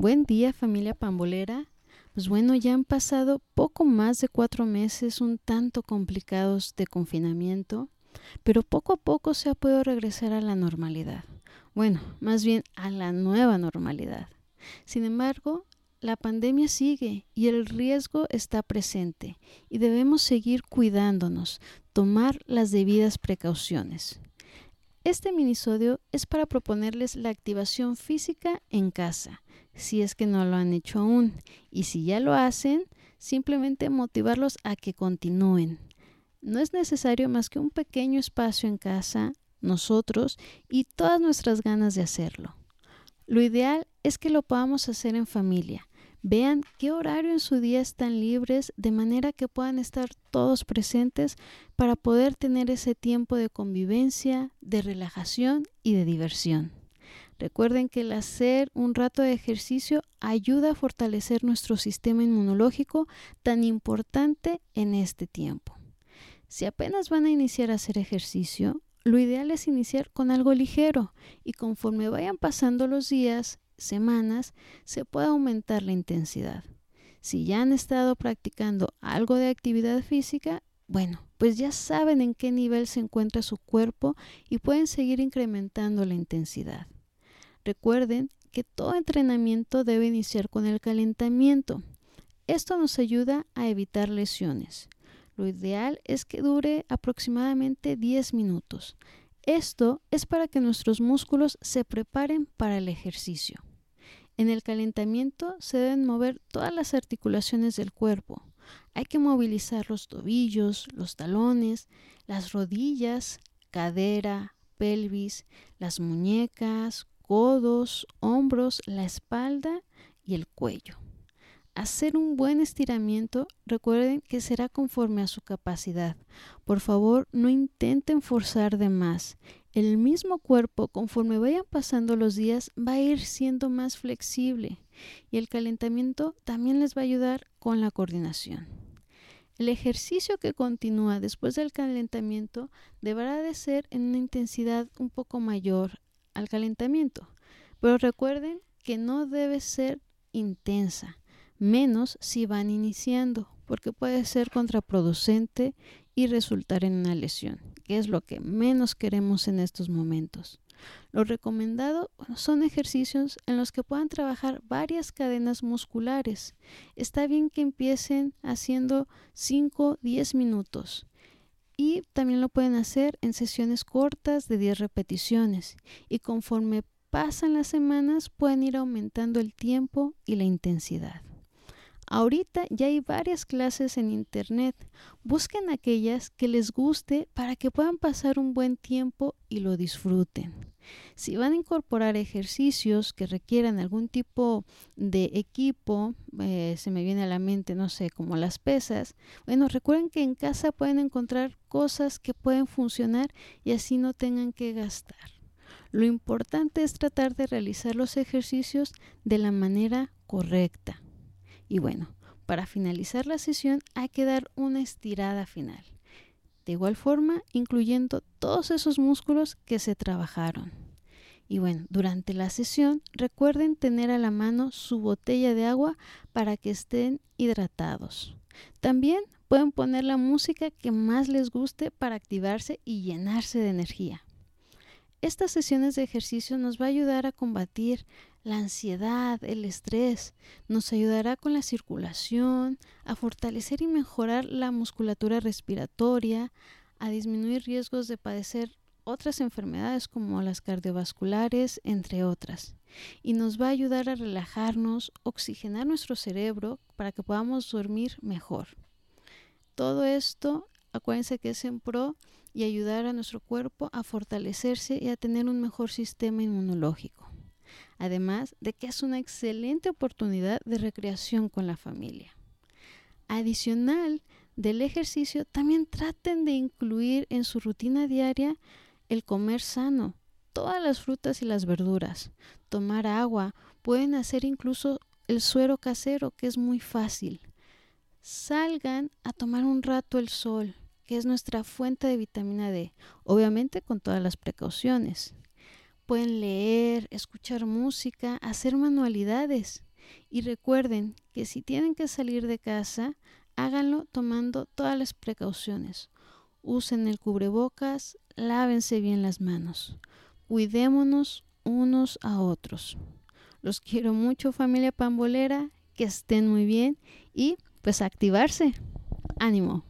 querida familia pambolera, pues bueno, ya han pasado poco más de cuatro meses un tanto complicados de confinamiento, pero poco a poco se ha podido regresar a la normalidad. Bueno, más bien a la nueva normalidad. Sin embargo, la pandemia sigue y el riesgo está presente y debemos seguir cuidándonos, tomar las debidas precauciones. Este minisodio es para proponerles la activación física en casa, si es que no lo han hecho aún, y si ya lo hacen, simplemente motivarlos a que continúen. No es necesario más que un pequeño espacio en casa, nosotros y todas nuestras ganas de hacerlo. Lo ideal es que lo podamos hacer en familia. Vean qué horario en su día están libres de manera que puedan estar todos presentes para poder tener ese tiempo de convivencia, de relajación y de diversión. Recuerden que el hacer un rato de ejercicio ayuda a fortalecer nuestro sistema inmunológico tan importante en este tiempo. Si apenas van a iniciar a hacer ejercicio, lo ideal es iniciar con algo ligero y conforme vayan pasando los días, semanas, se puede aumentar la intensidad. Si ya han estado practicando algo de actividad física, bueno, pues ya saben en qué nivel se encuentra su cuerpo y pueden seguir incrementando la intensidad. Recuerden que todo entrenamiento debe iniciar con el calentamiento. Esto nos ayuda a evitar lesiones. Lo ideal es que dure aproximadamente 10 minutos. Esto es para que nuestros músculos se preparen para el ejercicio. En el calentamiento se deben mover todas las articulaciones del cuerpo. Hay que movilizar los tobillos, los talones, las rodillas, cadera, pelvis, las muñecas, codos, hombros, la espalda y el cuello hacer un buen estiramiento, recuerden que será conforme a su capacidad. Por favor, no intenten forzar de más. El mismo cuerpo, conforme vayan pasando los días, va a ir siendo más flexible y el calentamiento también les va a ayudar con la coordinación. El ejercicio que continúa después del calentamiento deberá de ser en una intensidad un poco mayor al calentamiento, pero recuerden que no debe ser intensa menos si van iniciando, porque puede ser contraproducente y resultar en una lesión, que es lo que menos queremos en estos momentos. Lo recomendado son ejercicios en los que puedan trabajar varias cadenas musculares. Está bien que empiecen haciendo 5, 10 minutos. Y también lo pueden hacer en sesiones cortas de 10 repeticiones. Y conforme pasan las semanas pueden ir aumentando el tiempo y la intensidad. Ahorita ya hay varias clases en Internet. Busquen aquellas que les guste para que puedan pasar un buen tiempo y lo disfruten. Si van a incorporar ejercicios que requieran algún tipo de equipo, eh, se me viene a la mente, no sé, como las pesas, bueno, recuerden que en casa pueden encontrar cosas que pueden funcionar y así no tengan que gastar. Lo importante es tratar de realizar los ejercicios de la manera correcta. Y bueno, para finalizar la sesión hay que dar una estirada final. De igual forma, incluyendo todos esos músculos que se trabajaron. Y bueno, durante la sesión recuerden tener a la mano su botella de agua para que estén hidratados. También pueden poner la música que más les guste para activarse y llenarse de energía. Estas sesiones de ejercicio nos va a ayudar a combatir la ansiedad, el estrés, nos ayudará con la circulación, a fortalecer y mejorar la musculatura respiratoria, a disminuir riesgos de padecer otras enfermedades como las cardiovasculares, entre otras. Y nos va a ayudar a relajarnos, oxigenar nuestro cerebro para que podamos dormir mejor. Todo esto, acuérdense que es en pro y ayudar a nuestro cuerpo a fortalecerse y a tener un mejor sistema inmunológico. Además de que es una excelente oportunidad de recreación con la familia. Adicional del ejercicio, también traten de incluir en su rutina diaria el comer sano, todas las frutas y las verduras, tomar agua, pueden hacer incluso el suero casero, que es muy fácil. Salgan a tomar un rato el sol, que es nuestra fuente de vitamina D, obviamente con todas las precauciones. Pueden leer, escuchar música, hacer manualidades Y recuerden que si tienen que salir de casa, háganlo tomando todas las precauciones. Usen el cubrebocas, lávense bien las manos. Cuidémonos unos a otros. Los quiero mucho familia pambolera, que estén muy bien y pues activarse. Ánimo.